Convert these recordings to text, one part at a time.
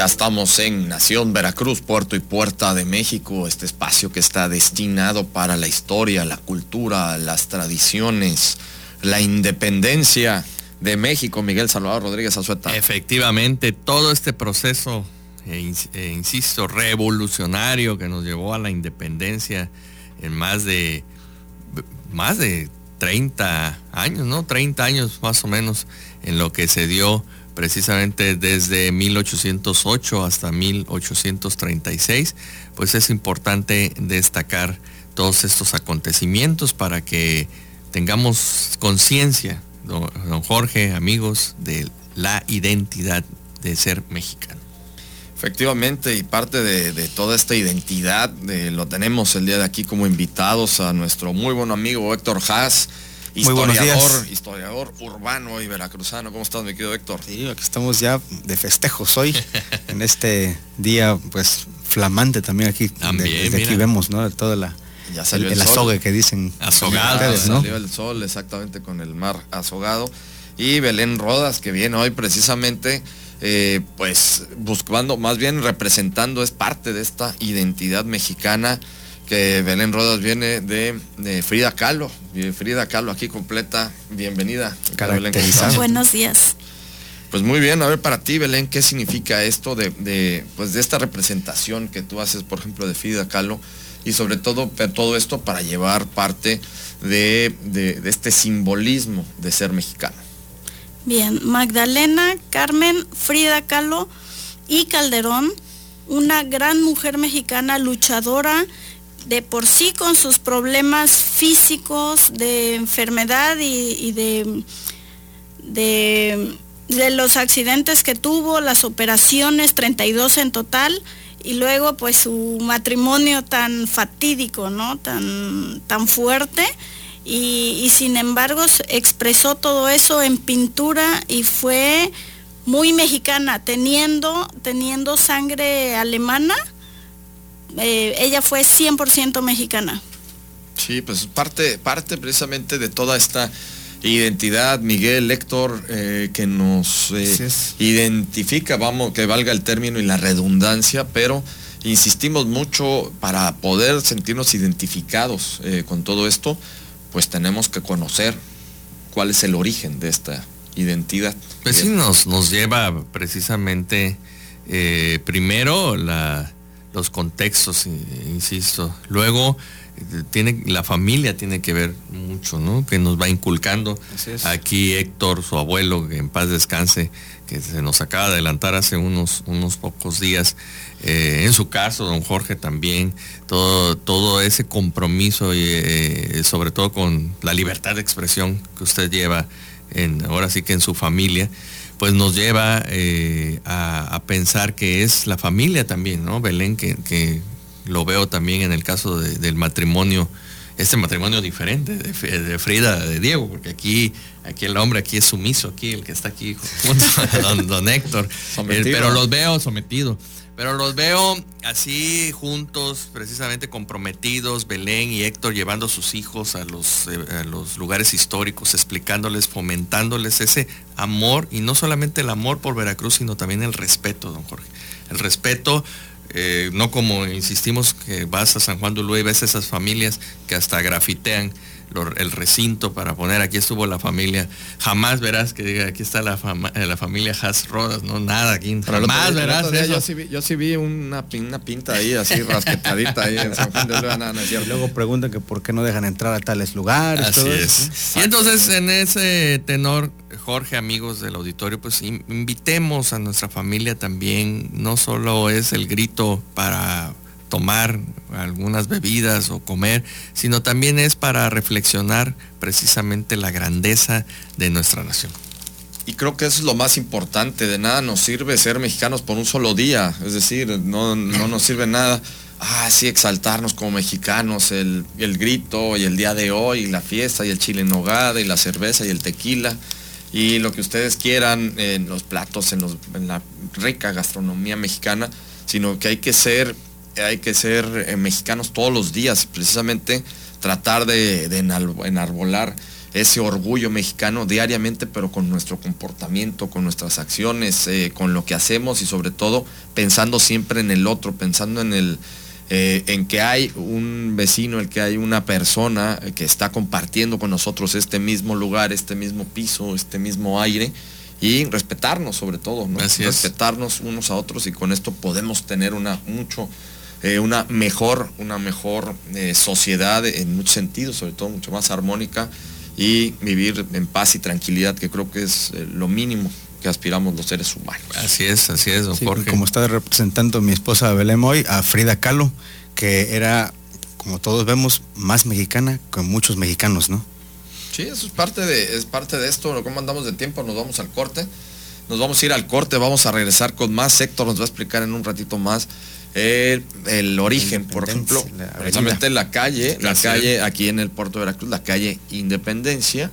Ya estamos en Nación Veracruz, Puerto y Puerta de México, este espacio que está destinado para la historia, la cultura, las tradiciones, la independencia de México. Miguel Salvador Rodríguez Azueta. Efectivamente, todo este proceso, eh, eh, insisto, revolucionario que nos llevó a la independencia en más de, más de 30 años, ¿no? 30 años más o menos en lo que se dio precisamente desde 1808 hasta 1836, pues es importante destacar todos estos acontecimientos para que tengamos conciencia, don, Jorge, amigos, de la identidad de ser mexicano. Efectivamente, y parte de, toda esta identidad lo tenemos el día de aquí como invitados a nuestro muy buen amigo Héctor Haas historiador, historiador urbano y veracruzano. ¿Cómo estás, mi querido Héctor? Sí, aquí estamos ya de festejos hoy, en este día, pues, flamante también aquí. También, desde aquí vemos, ¿no? Toda la... Ya salió el, azogue que dicen. Azogado. Salió el sol exactamente con el mar azogado. Y Belén Rodas, que viene hoy precisamente, eh, pues buscando, más bien representando, es parte de esta identidad mexicana que Belén Rodas viene de, Frida Kahlo. Frida Kahlo aquí completa. Bienvenida. Buenos días. Pues muy bien, a ver para ti, Belén, ¿qué significa esto de, pues de esta representación que tú haces, por ejemplo, de Frida Kahlo? Y sobre todo, todo esto para llevar parte de, de este simbolismo de ser mexicano. Bien, Magdalena, Carmen, Frida Kahlo y Calderón, una gran mujer mexicana luchadora, de por sí con sus problemas físicos de enfermedad y, de, de, los accidentes que tuvo, las operaciones, 32 en total, y luego pues su matrimonio tan fatídico, ¿no? Tan, tan fuerte. Y, y, sin embargo expresó todo eso en pintura y fue muy mexicana, teniendo, teniendo sangre alemana, eh, ella fue 100% mexicana. Sí, pues parte, parte precisamente de toda esta identidad, Miguel, Héctor, eh, que nos eh, identifica, vamos, que valga el término y la redundancia, pero insistimos mucho para poder sentirnos identificados con todo esto, pues tenemos que conocer cuál es el origen de esta identidad. Pues sí, nos, nos lleva precisamente primero la los contextos, insisto. Luego, tiene, la familia tiene que ver mucho, ¿no? Que nos va inculcando. Aquí Héctor, su abuelo, que en paz descanse, que se nos acaba de adelantar hace unos, unos pocos días. Eh, en su caso, don Jorge también, todo, todo ese compromiso, y, eh, sobre todo con la libertad de expresión que usted lleva en, ahora sí que en su familia pues nos lleva eh, a, pensar que es la familia también, ¿no? Belén, que, lo veo también en el caso del matrimonio, este matrimonio diferente de, Frida, de Diego, porque aquí, aquí el hombre aquí es sumiso, aquí el que está aquí junto a don, Héctor, pero los veo sometidos. Pero los veo así juntos, precisamente comprometidos, Belén y Héctor llevando a sus hijos a los, eh, los lugares históricos, explicándoles, fomentándoles ese amor, y no solamente el amor por Veracruz, sino también el respeto, don Jorge. El respeto eh, no como insistimos que vas a San Juan de y ves esas familias que hasta grafitean el recinto para poner aquí estuvo la familia. Jamás verás que diga aquí está la, eh, la familia Haas Rodas, no nada aquí. Jamás verás Yo sí vi, yo sí vi una, pinta ahí así rasquetadita ahí en San Juan de y luego preguntan que por qué no dejan entrar a tales lugares. Así es. Y entonces en ese tenor, Jorge, amigos del auditorio, pues invitemos a nuestra familia también. No solo es el grito para tomar algunas bebidas o comer, sino también es para reflexionar precisamente la grandeza de nuestra nación. y creo que eso es lo más importante. De nada nos sirve ser mexicanos por un solo día. Es decir, no, no nos sirve nada. Ah, sí, exaltarnos como mexicanos, el, el, grito y el día de hoy, y la fiesta y el chile en nogada y la cerveza y el tequila y lo que ustedes quieran en los platos, en, la rica gastronomía mexicana, sino que hay que ser, hay que ser eh, mexicanos todos los días, precisamente tratar de, enarbolar ese orgullo mexicano diariamente, pero con nuestro comportamiento, con nuestras acciones, eh, con lo que hacemos y sobre todo pensando siempre en el otro, pensando en el, eh, en que hay un vecino, el que hay una persona que está compartiendo con nosotros este mismo lugar, este mismo piso, este mismo aire y respetarnos sobre todo, ¿no? respetarnos unos a otros y con esto podemos tener una mucho eh, una mejor una mejor eh, sociedad en muchos sentidos, sobre todo mucho más armónica y vivir en paz y tranquilidad, que creo que es lo mínimo que aspiramos los seres humanos. Así es, así es, don Jorge. Como está representando mi esposa Belén hoy, a Frida Kahlo, que era, como todos vemos, más mexicana que muchos mexicanos, ¿no? Sí, eso es parte de, es parte de esto, ¿cómo andamos de tiempo? Nos vamos al corte. Nos vamos a ir al corte, vamos a regresar con más. Héctor nos va a explicar en un ratito más el, el origen, por ejemplo, precisamente la calle, la calle aquí en el puerto de Veracruz, la calle Independencia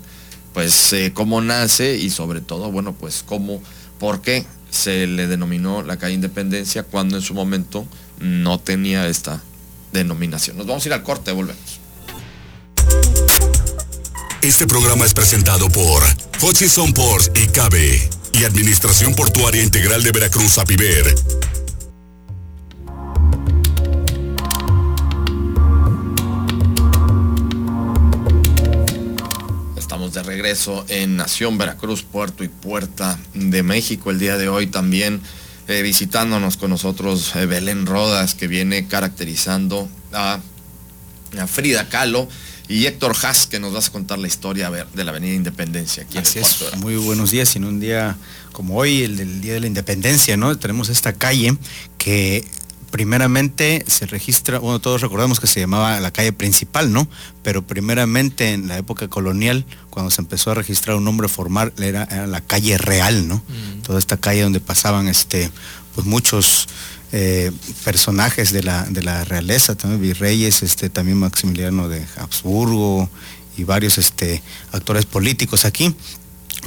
pues eh, cómo nace y sobre todo, bueno, pues cómo, por qué se le denominó la calle Independencia cuando en su momento no tenía esta denominación. Nos vamos a ir al corte, volvemos. Este programa es presentado por Hutchison Ports y Cabe y Administración Portuaria Integral de Veracruz, Apiver regreso en Nación Veracruz, Puerto y Puerta de México. El día de hoy también eh, visitándonos con nosotros eh, Belén Rodas, que viene caracterizando a, Frida Kahlo y Héctor Haas, que nos vas a contar la historia de la Avenida Independencia aquí Así es. Muy buenos días. En un día como hoy, el del Día de la Independencia, ¿no? Tenemos esta calle que primeramente se registra, bueno, todos recordamos que se llamaba la calle principal, ¿no? Pero primeramente en la época colonial, cuando se empezó a registrar un nombre formal, era, la calle real, ¿no? Mm. Toda esta calle donde pasaban este, pues muchos eh, personajes de la, de la realeza, también virreyes, este, también Maximiliano de Habsburgo y varios este, actores políticos aquí.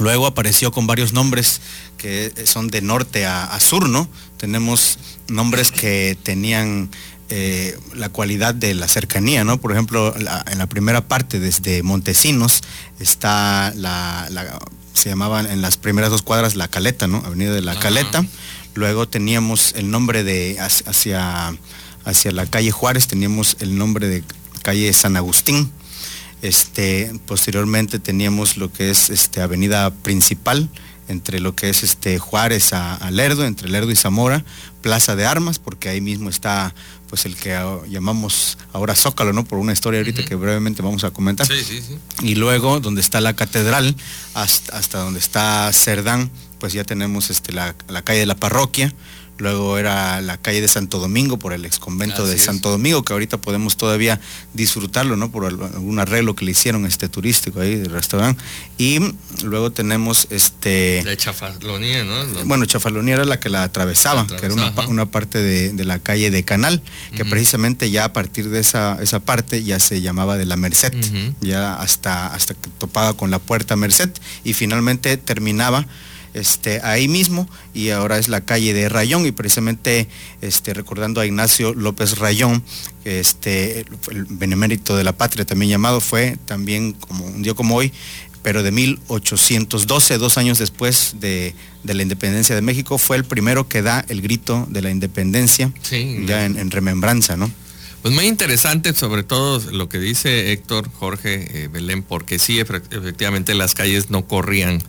Luego apareció con varios nombres que son de norte a, sur, ¿no? Tenemos nombres que tenían eh, la cualidad de la cercanía, ¿no? Por ejemplo, en la primera parte, desde Montesinos, está la, se llamaban en las primeras dos cuadras la Caleta, ¿no? Avenida de la Caleta. Luego teníamos el nombre de hacia, hacia la calle Juárez, teníamos el nombre de calle San Agustín. Este, posteriormente teníamos lo que es este, avenida principal, entre lo que es este Juárez a, Lerdo, entre Lerdo y Zamora, Plaza de Armas, porque ahí mismo está pues el que llamamos ahora Zócalo, ¿no? Por una historia ahorita que brevemente vamos a comentar. Sí, sí, sí. Y luego donde está la catedral, hasta, hasta donde está Cerdán, pues ya tenemos este, la, la calle de la parroquia, luego era la calle de Santo Domingo por el ex convento de Santo Domingo, que ahorita podemos todavía disfrutarlo, ¿no? Por algún arreglo que le hicieron este turístico ahí del restaurante. Y luego tenemos este. De Chafalonía, ¿no? Bueno, Chafalonía era la que la atravesaba, que era una, parte de, la calle de Canal, que precisamente ya a partir de esa, esa parte ya se llamaba de la Merced, ya hasta, hasta que topaba con la puerta Merced y finalmente terminaba este, ahí mismo y ahora es la calle de Rayón y precisamente este, recordando a Ignacio López Rayón, este, el benemérito de la patria también llamado, fue también como un día como hoy, pero de 1812, dos años después de, la independencia de México, fue el primero que da el grito de la independencia, ya en, remembranza, ¿no? Pues muy interesante, sobre todo lo que dice Héctor Jorge eh, Belén, porque sí, efectivamente las calles no corrían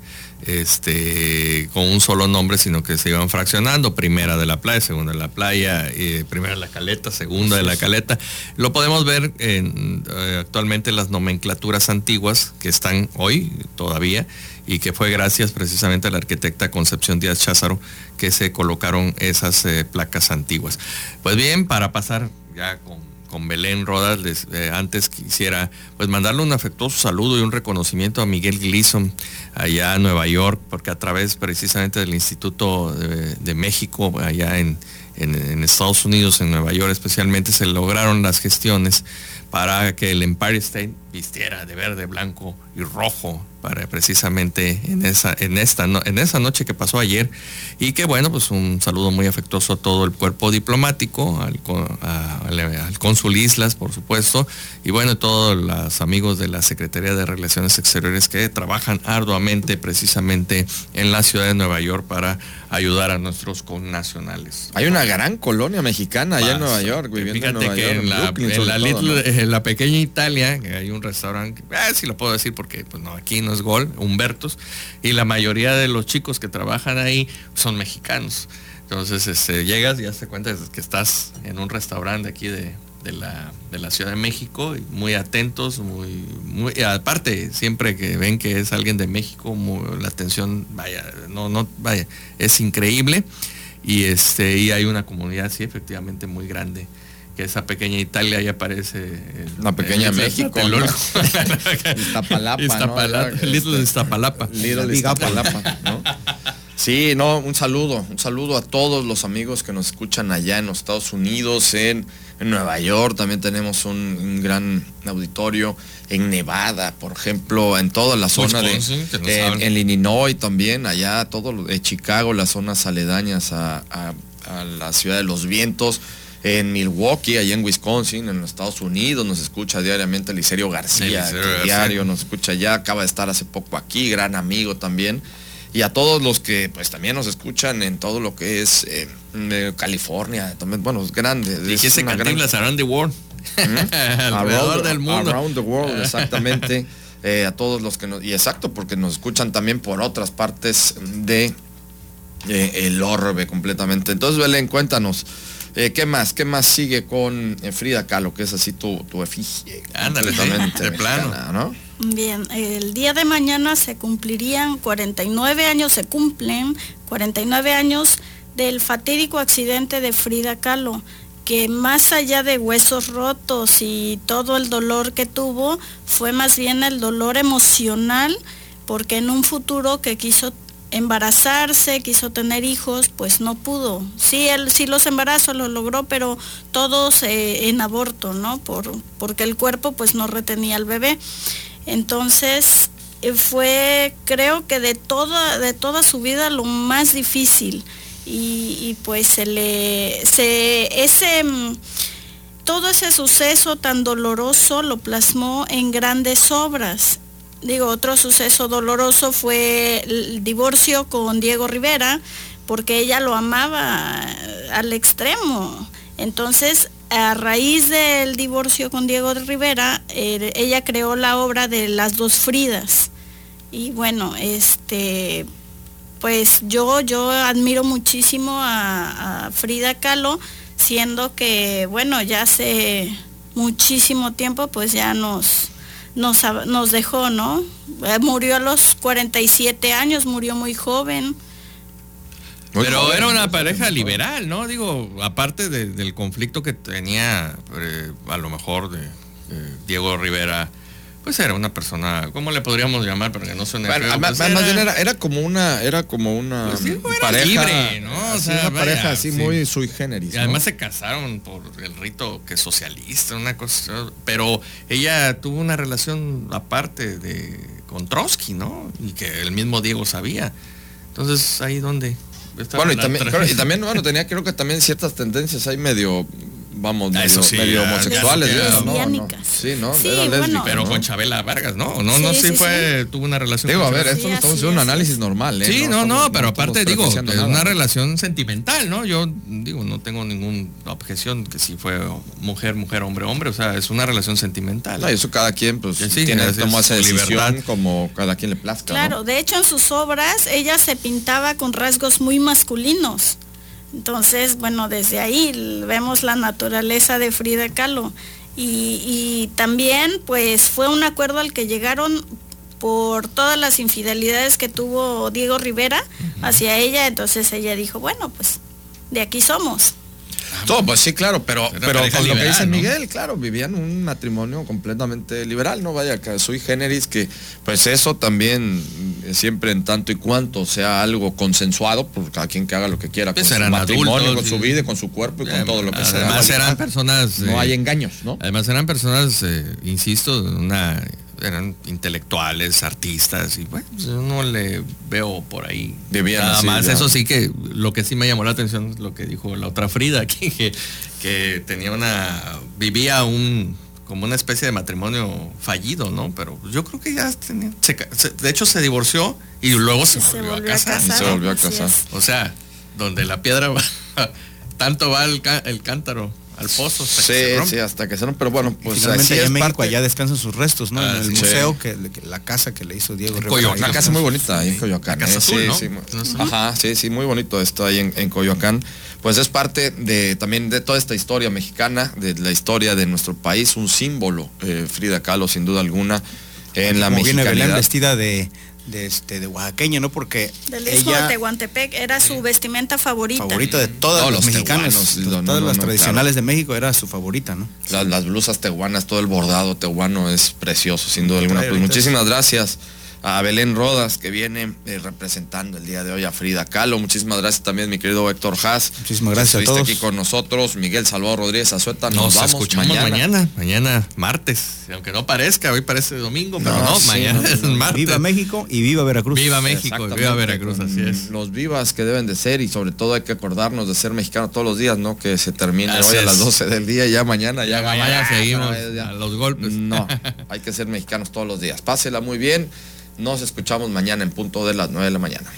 este, con un solo nombre, sino que se iban fraccionando, primera de la playa, segunda de la playa, eh, primera de la caleta, segunda de la caleta. Lo podemos ver en, eh, actualmente en las nomenclaturas antiguas que están hoy todavía y que fue gracias precisamente a la arquitecta Concepción Díaz Cházaro que se colocaron esas eh, placas antiguas. Pues bien, para pasar ya con con Belén Rodas, les, eh, antes quisiera pues mandarle un afectuoso saludo y un reconocimiento a Miguel Gleason allá en Nueva York, porque a través precisamente del Instituto de, México, allá en, en, Estados Unidos, en Nueva York especialmente, se lograron las gestiones para que el Empire State vistiera de verde, blanco y rojo para precisamente en esa, en esta, en esa noche que pasó ayer. Y que bueno, pues un saludo muy afectuoso a todo el cuerpo diplomático, al, al cónsul Islas, por supuesto, y bueno, todos los amigos de la Secretaría de Relaciones Exteriores que trabajan arduamente precisamente en la ciudad de Nueva York para ayudar a nuestros connacionales. Hay una gran colonia mexicana allá en Nueva York, viviendo en Nueva York, en, la, pequeña Italia, que hay un restaurante, eh, si lo puedo decir porque pues no, aquí no es Gol, Humbertos, y la mayoría de los chicos que trabajan ahí son mexicanos. Entonces este, llegas y ya te cuenta que estás en un restaurante aquí de, la, de la Ciudad de México, muy atentos, muy, muy aparte, siempre que ven que es alguien de México, la atención, vaya, no, no, vaya, es increíble. Y este, y hay una comunidad, sí, efectivamente muy grande que esa pequeña Italia ya parece una pequeña México Iztapalapa Iztapalapa, ¿no? Little Iztapalapa. Little Iztapalapa ¿no? Sí, no, un saludo, un saludo a todos los amigos que nos escuchan allá en los Estados Unidos, en, Nueva York, también tenemos un, gran auditorio, en Nevada, por ejemplo, en toda la zona de, en, Illinois también, allá, todo lo de Chicago, las zonas aledañas a, la ciudad de los vientos, en Milwaukee, allá en Wisconsin, en los Estados Unidos, nos escucha diariamente Licerio García, diario nos escucha allá, acaba de estar hace poco aquí, gran amigo también y a todos los que pues también nos escuchan en todo lo que es eh, California, también, bueno, es grande. Dijiste Cantinflas around the world. Alrededor del mundo. Around the world, exactamente. Eh, a todos los que nos, y exacto, porque nos escuchan también por otras partes de eh, el orbe completamente. Entonces, Belén, cuéntanos. ¿Qué más? ¿Qué más sigue con Frida Kahlo, que es así tu, tu efigie? Ándale, de plano. ¿no? Bien, el día de mañana se cumplirían 49 años, se cumplen 49 años del fatídico accidente de Frida Kahlo, que más allá de huesos rotos y todo el dolor que tuvo, fue más bien el dolor emocional, porque en un futuro que quiso embarazarse, quiso tener hijos, pues no pudo. Sí, él sí los embarazos lo logró, pero todos eh, en aborto, ¿no? Por, porque el cuerpo pues no retenía al bebé. Entonces eh, fue, creo que de toda, de toda su vida lo más difícil. Y, pues se le, se, ese, mm, todo ese suceso tan doloroso lo plasmó en grandes obras. Digo, otro suceso doloroso fue el divorcio con Diego Rivera, porque ella lo amaba al extremo. Entonces, a raíz del divorcio con Diego Rivera, eh, ella creó la obra de las dos Fridas. Y bueno, este, pues yo, yo admiro muchísimo a, Frida Kahlo, siendo que, bueno, ya hace muchísimo tiempo, pues ya nos, nos, nos dejó, ¿no? Eh, murió a los 47 años, murió muy joven. Pero era una pareja liberal, ¿no? Digo, aparte del conflicto que tenía eh, a lo mejor de Diego Rivera, pues era una persona, ¿cómo le podríamos llamar para que no suene feo? Pues más, bien era, como una, era como una pues pareja libre, ¿no? O sea, una pareja así muy sui generis. Y además se casaron por el rito que socialista, una cosa, pero ella tuvo una relación aparte de con Trotsky, ¿no? Y que el mismo Diego sabía. Entonces ahí donde bueno, y también, y también, bueno, tenía creo que también ciertas tendencias ahí medio vamos, ah, medio, homosexuales. Sí, ¿no? pero con Chabela Vargas, ¿no? No, no, sí, fue, tuvo una relación. Digo, a ver, esto no estamos haciendo un análisis normal, ¿eh? Sí, no, no, pero aparte digo, es una relación sentimental, ¿no? Yo digo, no tengo ninguna objeción que si fue mujer, mujer, hombre, hombre, o sea, es una relación sentimental. No, eso cada quien pues tiene toma esa decisión como cada quien le plazca. Claro, de hecho en sus obras ella se pintaba con rasgos muy masculinos. Entonces, bueno, desde ahí vemos la naturaleza de Frida Kahlo. Y, también, pues, fue un acuerdo al que llegaron por todas las infidelidades que tuvo Diego Rivera hacia ella. Entonces ella dijo, bueno, pues, de aquí somos. Todo, pues sí, claro, pero, pero con lo que dice Miguel, claro, vivían un matrimonio completamente liberal, ¿no? Vaya, que soy generis, que pues eso también eh, siempre en tanto y cuanto sea algo consensuado, por cada quien que haga lo que quiera, pues con su matrimonio, con su vida, con su cuerpo y con todo lo que sea. Además eran personas... No hay eh, engaños, ¿no? Además eran personas, eh, insisto, una eran intelectuales, artistas, y bueno, pues no le veo por ahí. Nada más, eso sí que lo que sí me llamó la atención es lo que dijo la otra Frida, que, que tenía una, vivía un, como una especie de matrimonio fallido, ¿no? Pero yo creo que ya tenía, de hecho se divorció y luego se, volvió, a casar. se volvió a casar. O sea, donde la piedra va, tanto va el, el cántaro al pozo. Hasta sí, que se sí, hasta que se rompe. Pero bueno, pues finalmente allá en México allá descansan sus restos, ¿no? en ah, el museo, que, la casa que le hizo Diego Rivera. Una casa muy bonita ahí en Coyoacán. casa ¿eh? azul, ¿no? Ajá, sí, sí, muy bonito esto ahí en, Coyoacán. Pues es parte de también de toda esta historia mexicana, de la historia de nuestro país, un símbolo, eh, Frida Kahlo, sin duda alguna, en la mexicanidad. Viene vestida de de este de oaxaqueña, ¿no? Porque del de Tehuantepec era su vestimenta favorita. Favorita de todos los, mexicanos, todas las tradicionales de México era su favorita, ¿no? Las, blusas tehuanas, todo el bordado tehuano es precioso, sin duda alguna. Pues muchísimas gracias a Belén Rodas, que viene eh, representando el día de hoy a Frida Kahlo. Muchísimas gracias también, mi querido Héctor Haas. Muchísimas gracias a todos. aquí con nosotros. Miguel Salvador Rodríguez Azueta. Nos, vamos escuchamos mañana. mañana. martes. Aunque no parezca, hoy parece domingo, pero no, mañana es martes. Viva México y viva Veracruz. Viva México y viva Veracruz, así es. Los vivas que deben de ser y sobre todo hay que acordarnos de ser mexicano todos los días, ¿no? Que se termine hoy a las 12 del día y ya mañana, ya, mañana, seguimos a los golpes. No, hay que ser mexicanos todos los días. Pásela muy bien. Nos escuchamos mañana en punto de las 9 de la mañana.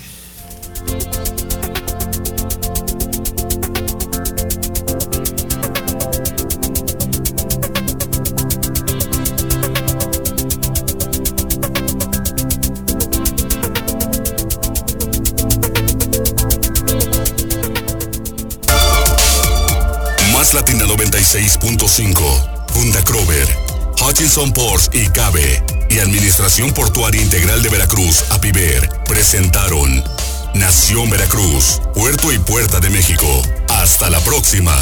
Más Latina 96.5, Funda Crover, Hutchinson Ports y Cabe y Administración Portuaria Integral de Veracruz, APIVER, presentaron Nación Veracruz, Puerto y Puerta de México. Hasta la próxima.